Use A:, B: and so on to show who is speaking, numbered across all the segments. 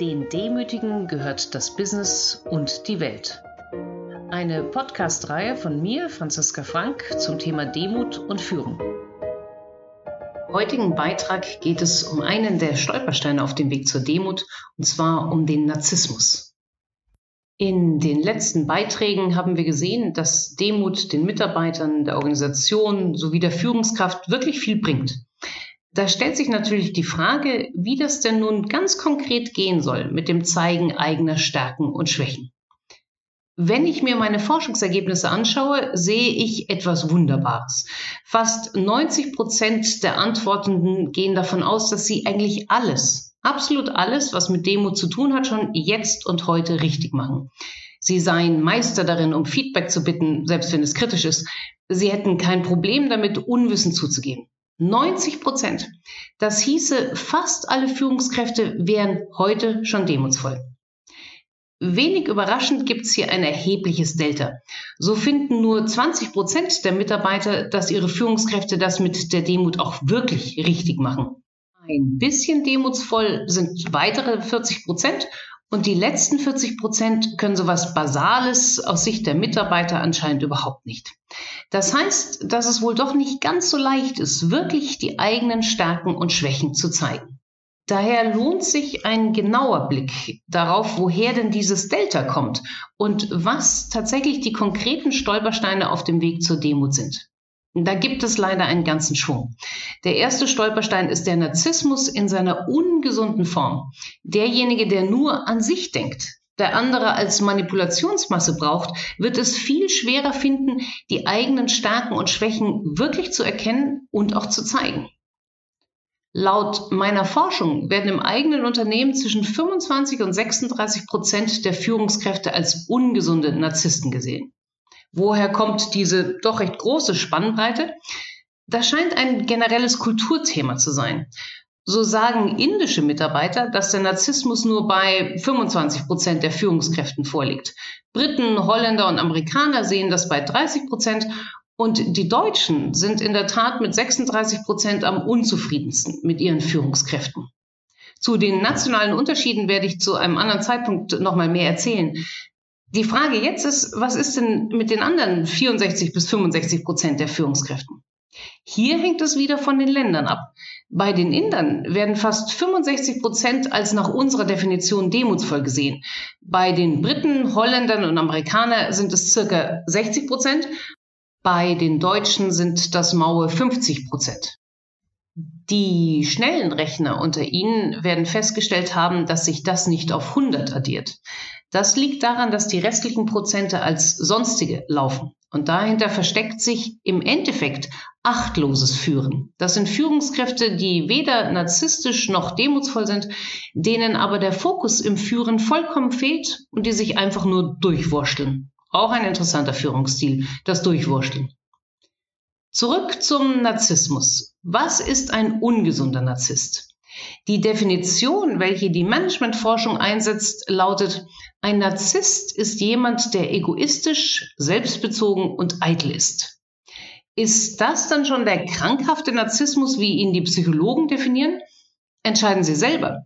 A: Den Demütigen gehört das Business und die Welt. Eine Podcast-Reihe von mir, Franziska Frank, zum Thema Demut und Führung. Im heutigen Beitrag geht es um einen der Stolpersteine auf dem Weg zur Demut, und zwar um den Narzissmus. In den letzten Beiträgen haben wir gesehen, dass Demut den Mitarbeitern, der Organisation sowie der Führungskraft wirklich viel bringt. Da stellt sich natürlich die Frage, wie das denn nun ganz konkret gehen soll mit dem Zeigen eigener Stärken und Schwächen. Wenn ich mir meine Forschungsergebnisse anschaue, sehe ich etwas Wunderbares. Fast 90 Prozent der Antwortenden gehen davon aus, dass sie eigentlich alles, absolut alles, was mit Demo zu tun hat, schon jetzt und heute richtig machen. Sie seien Meister darin, um Feedback zu bitten, selbst wenn es kritisch ist. Sie hätten kein Problem damit, Unwissen zuzugeben. 90 Prozent. Das hieße, fast alle Führungskräfte wären heute schon demutsvoll. Wenig überraschend gibt es hier ein erhebliches Delta. So finden nur 20 Prozent der Mitarbeiter, dass ihre Führungskräfte das mit der Demut auch wirklich richtig machen. Ein bisschen demutsvoll sind weitere 40 Prozent und die letzten 40 Prozent können sowas Basales aus Sicht der Mitarbeiter anscheinend überhaupt nicht. Das heißt, dass es wohl doch nicht ganz so leicht ist, wirklich die eigenen Stärken und Schwächen zu zeigen. Daher lohnt sich ein genauer Blick darauf, woher denn dieses Delta kommt und was tatsächlich die konkreten Stolpersteine auf dem Weg zur Demut sind. Da gibt es leider einen ganzen Schwung. Der erste Stolperstein ist der Narzissmus in seiner ungesunden Form. Derjenige, der nur an sich denkt, der andere als Manipulationsmasse braucht, wird es viel schwerer finden, die eigenen Stärken und Schwächen wirklich zu erkennen und auch zu zeigen. Laut meiner Forschung werden im eigenen Unternehmen zwischen 25 und 36 Prozent der Führungskräfte als ungesunde Narzissten gesehen. Woher kommt diese doch recht große Spannbreite? Das scheint ein generelles Kulturthema zu sein. So sagen indische Mitarbeiter, dass der Narzissmus nur bei 25 Prozent der Führungskräften vorliegt. Briten, Holländer und Amerikaner sehen das bei 30 Prozent und die Deutschen sind in der Tat mit 36 Prozent am unzufriedensten mit ihren Führungskräften. Zu den nationalen Unterschieden werde ich zu einem anderen Zeitpunkt nochmal mehr erzählen. Die Frage jetzt ist, was ist denn mit den anderen 64 bis 65 Prozent der Führungskräften? Hier hängt es wieder von den Ländern ab. Bei den Indern werden fast 65 Prozent als nach unserer Definition demutsvoll gesehen. Bei den Briten, Holländern und Amerikanern sind es circa 60 Prozent. Bei den Deutschen sind das maue 50 Prozent. Die schnellen Rechner unter Ihnen werden festgestellt haben, dass sich das nicht auf 100 addiert. Das liegt daran, dass die restlichen Prozente als sonstige laufen. Und dahinter versteckt sich im Endeffekt achtloses Führen. Das sind Führungskräfte, die weder narzisstisch noch demutsvoll sind, denen aber der Fokus im Führen vollkommen fehlt und die sich einfach nur durchwursteln. Auch ein interessanter Führungsstil, das Durchwursteln. Zurück zum Narzissmus. Was ist ein ungesunder Narzisst? Die Definition, welche die Managementforschung einsetzt, lautet, ein Narzisst ist jemand, der egoistisch, selbstbezogen und eitel ist. Ist das dann schon der krankhafte Narzissmus, wie ihn die Psychologen definieren? Entscheiden Sie selber.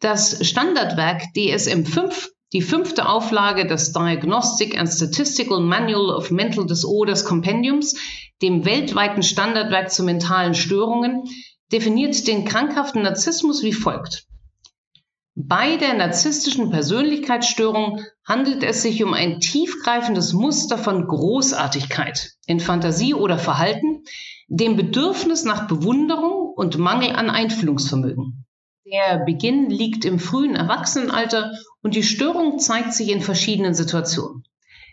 A: Das Standardwerk DSM-5, die fünfte Auflage des Diagnostic and Statistical Manual of Mental Disorders Compendiums, dem weltweiten Standardwerk zu mentalen Störungen, definiert den krankhaften Narzissmus wie folgt. Bei der narzisstischen Persönlichkeitsstörung handelt es sich um ein tiefgreifendes Muster von Großartigkeit in Fantasie oder Verhalten, dem Bedürfnis nach Bewunderung und Mangel an Einfühlungsvermögen. Der Beginn liegt im frühen Erwachsenenalter und die Störung zeigt sich in verschiedenen Situationen.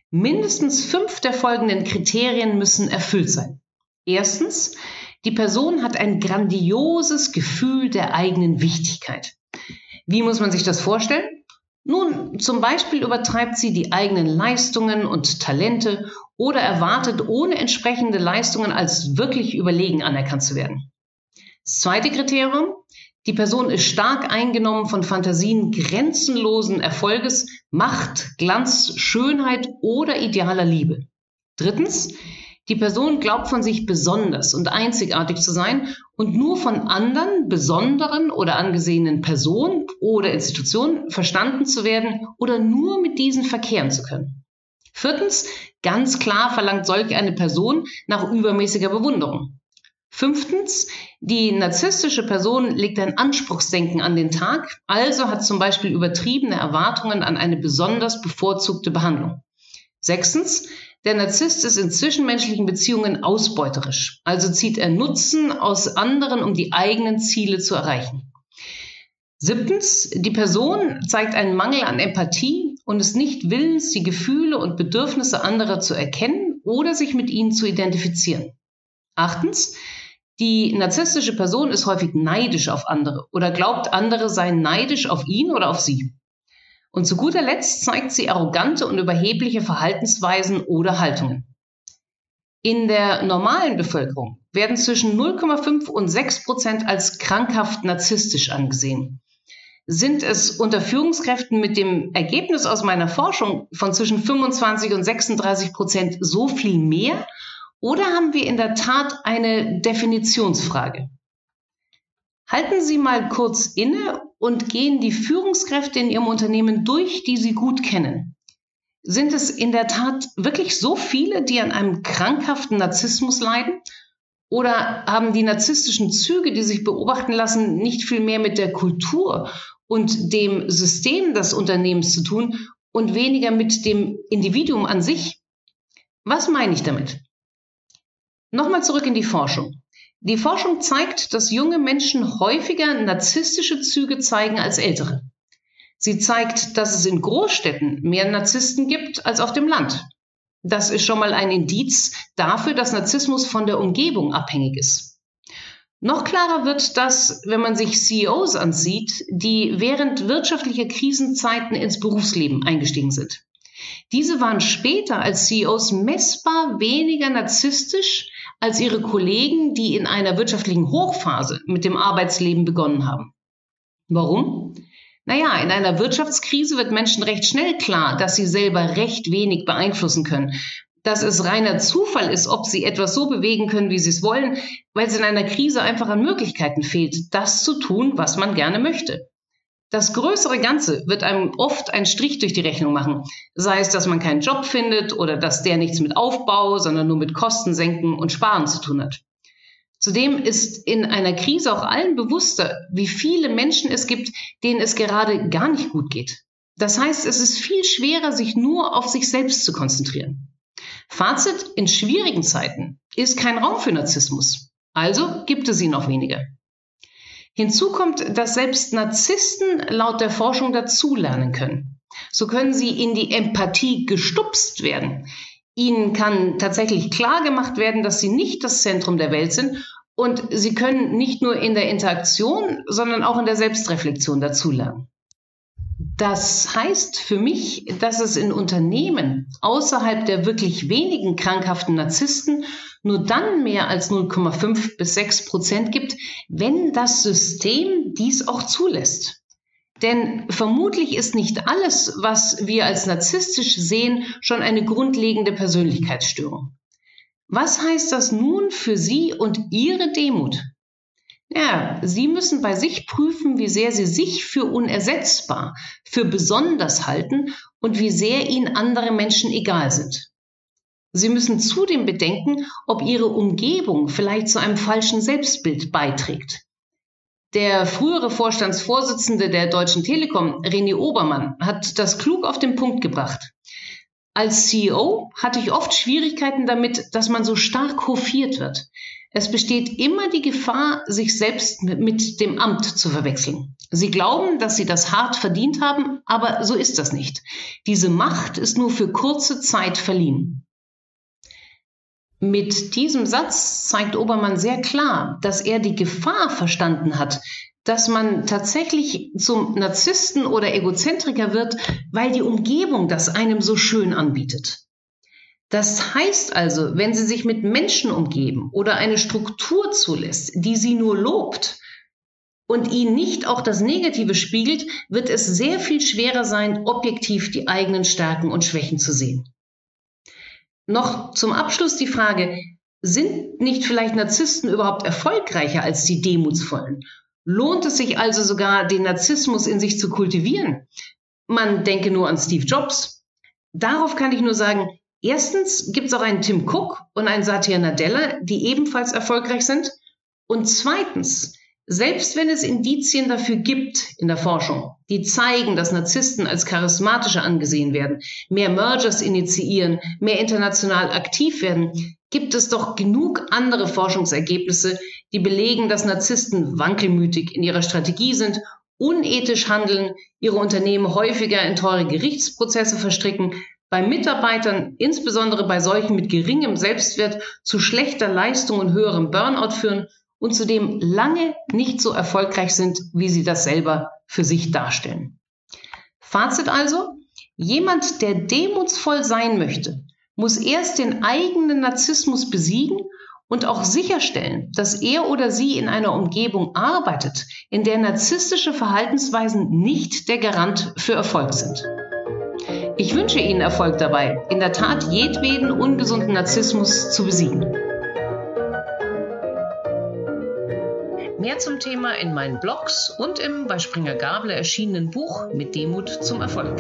A: Mindestens fünf der folgenden Kriterien müssen erfüllt sein. Erstens, die Person hat ein grandioses Gefühl der eigenen Wichtigkeit. Wie muss man sich das vorstellen? Nun, zum Beispiel übertreibt sie die eigenen Leistungen und Talente oder erwartet ohne entsprechende Leistungen als wirklich überlegen anerkannt zu werden. Das zweite Kriterium, die Person ist stark eingenommen von Fantasien grenzenlosen Erfolges, Macht, Glanz, Schönheit oder idealer Liebe. Drittens, Die Person glaubt von sich besonders und einzigartig zu sein und nur von anderen besonderen oder angesehenen Personen oder Institutionen verstanden zu werden oder nur mit diesen verkehren zu können. Viertens, ganz klar verlangt solch eine Person nach übermäßiger Bewunderung. Fünftens, die narzisstische Person legt ein Anspruchsdenken an den Tag, also hat zum Beispiel übertriebene Erwartungen an eine besonders bevorzugte Behandlung. Sechstens, der Narzisst ist in zwischenmenschlichen Beziehungen ausbeuterisch, also zieht er Nutzen aus anderen, um die eigenen Ziele zu erreichen. Siebtens, die Person zeigt einen Mangel an Empathie und ist nicht willens, die Gefühle und Bedürfnisse anderer zu erkennen oder sich mit ihnen zu identifizieren. Achtens, die narzisstische Person ist häufig neidisch auf andere oder glaubt, andere seien neidisch auf ihn oder auf sie. Und zu guter Letzt zeigt sie arrogante und überhebliche Verhaltensweisen oder Haltungen. In der normalen Bevölkerung werden zwischen 0,5 und 6 Prozent als krankhaft narzisstisch angesehen. Sind es unter Führungskräften mit dem Ergebnis aus meiner Forschung von zwischen 25 und 36 Prozent so viel mehr? Oder haben wir in der Tat eine Definitionsfrage? Halten Sie mal kurz inne und gehen die Führungskräfte in Ihrem Unternehmen durch, die Sie gut kennen. Sind es in der Tat wirklich so viele, die an einem krankhaften Narzissmus leiden? Oder haben die narzisstischen Züge, die sich beobachten lassen, nicht viel mehr mit der Kultur und dem System des Unternehmens zu tun und weniger mit dem Individuum an sich? Was meine ich damit? Nochmal zurück in die Forschung. Die Forschung zeigt, dass junge Menschen häufiger narzisstische Züge zeigen als ältere. Sie zeigt, dass es in Großstädten mehr Narzissten gibt als auf dem Land. Das ist schon mal ein Indiz dafür, dass Narzissmus von der Umgebung abhängig ist. Noch klarer wird das, wenn man sich CEOs ansieht, die während wirtschaftlicher Krisenzeiten ins Berufsleben eingestiegen sind. Diese waren später als CEOs messbar weniger narzisstisch als ihre Kollegen, die in einer wirtschaftlichen Hochphase mit dem Arbeitsleben begonnen haben. Warum? Naja, in einer Wirtschaftskrise wird Menschen recht schnell klar, dass sie selber recht wenig beeinflussen können. Dass es reiner Zufall ist, ob sie etwas so bewegen können, wie sie es wollen, weil es in einer Krise einfach an Möglichkeiten fehlt, das zu tun, was man gerne möchte. Das größere Ganze wird einem oft einen Strich durch die Rechnung machen. Sei es, dass man keinen Job findet oder dass der nichts mit Aufbau, sondern nur mit Kosten senken und Sparen zu tun hat. Zudem ist in einer Krise auch allen bewusster, wie viele Menschen es gibt, denen es gerade gar nicht gut geht. Das heißt, es ist viel schwerer, sich nur auf sich selbst zu konzentrieren. Fazit, in schwierigen Zeiten ist kein Raum für Narzissmus. Also gibt es ihn auch weniger. Hinzu kommt, dass selbst Narzissten laut der Forschung dazulernen können. So können sie in die Empathie gestupst werden. Ihnen kann tatsächlich klar gemacht werden, dass sie nicht das Zentrum der Welt sind und sie können nicht nur in der Interaktion, sondern auch in der Selbstreflexion dazulernen. Das heißt für mich, dass es in Unternehmen außerhalb der wirklich wenigen krankhaften Narzissten nur dann mehr als 0,5 bis 6 Prozent gibt, wenn das System dies auch zulässt. Denn vermutlich ist nicht alles, was wir als narzisstisch sehen, schon eine grundlegende Persönlichkeitsstörung. Was heißt das nun für Sie und Ihre Demut? Ja, Sie müssen bei sich prüfen, wie sehr Sie sich für unersetzbar, für besonders halten und wie sehr Ihnen andere Menschen egal sind. Sie müssen zudem bedenken, ob Ihre Umgebung vielleicht zu einem falschen Selbstbild beiträgt. Der frühere Vorstandsvorsitzende der Deutschen Telekom, René Obermann, hat das klug auf den Punkt gebracht. Als CEO hatte ich oft Schwierigkeiten damit, dass man so stark hofiert wird. Es besteht immer die Gefahr, sich selbst mit dem Amt zu verwechseln. Sie glauben, dass sie das hart verdient haben, aber so ist das nicht. Diese Macht ist nur für kurze Zeit verliehen. Mit diesem Satz zeigt Obermann sehr klar, dass er die Gefahr verstanden hat, dass man tatsächlich zum Narzissten oder Egozentriker wird, weil die Umgebung das einem so schön anbietet. Das heißt also, wenn Sie sich mit Menschen umgeben oder eine Struktur zulässt, die Sie nur lobt und Ihnen nicht auch das Negative spiegelt, wird es sehr viel schwerer sein, objektiv die eigenen Stärken und Schwächen zu sehen. Noch zum Abschluss die Frage, sind nicht vielleicht Narzissten überhaupt erfolgreicher als die Demutsvollen? Lohnt es sich also sogar, den Narzissmus in sich zu kultivieren? Man denke nur an Steve Jobs. Darauf kann ich nur sagen, erstens gibt es auch einen Tim Cook und einen Satya Nadella, die ebenfalls erfolgreich sind. Und zweitens, selbst wenn es Indizien dafür gibt in der Forschung, die zeigen, dass Narzissten als charismatischer angesehen werden, mehr Mergers initiieren, mehr international aktiv werden, gibt es doch genug andere Forschungsergebnisse, die belegen, dass Narzissten wankelmütig in ihrer Strategie sind, unethisch handeln, ihre Unternehmen häufiger in teure Gerichtsprozesse verstricken, bei Mitarbeitern, insbesondere bei solchen mit geringem Selbstwert, zu schlechter Leistung und höherem Burnout führen und zudem lange nicht so erfolgreich sind, wie sie das selber für sich darstellen. Fazit also, jemand, der demutsvoll sein möchte, muss erst den eigenen Narzissmus besiegen und auch sicherstellen, dass er oder sie in einer Umgebung arbeitet, in der narzisstische Verhaltensweisen nicht der Garant für Erfolg sind. Ich wünsche Ihnen Erfolg dabei, in der Tat jedweden ungesunden Narzissmus zu besiegen. Mehr zum Thema in meinen Blogs und im bei Springer Gabler erschienenen Buch Mit Demut zum Erfolg.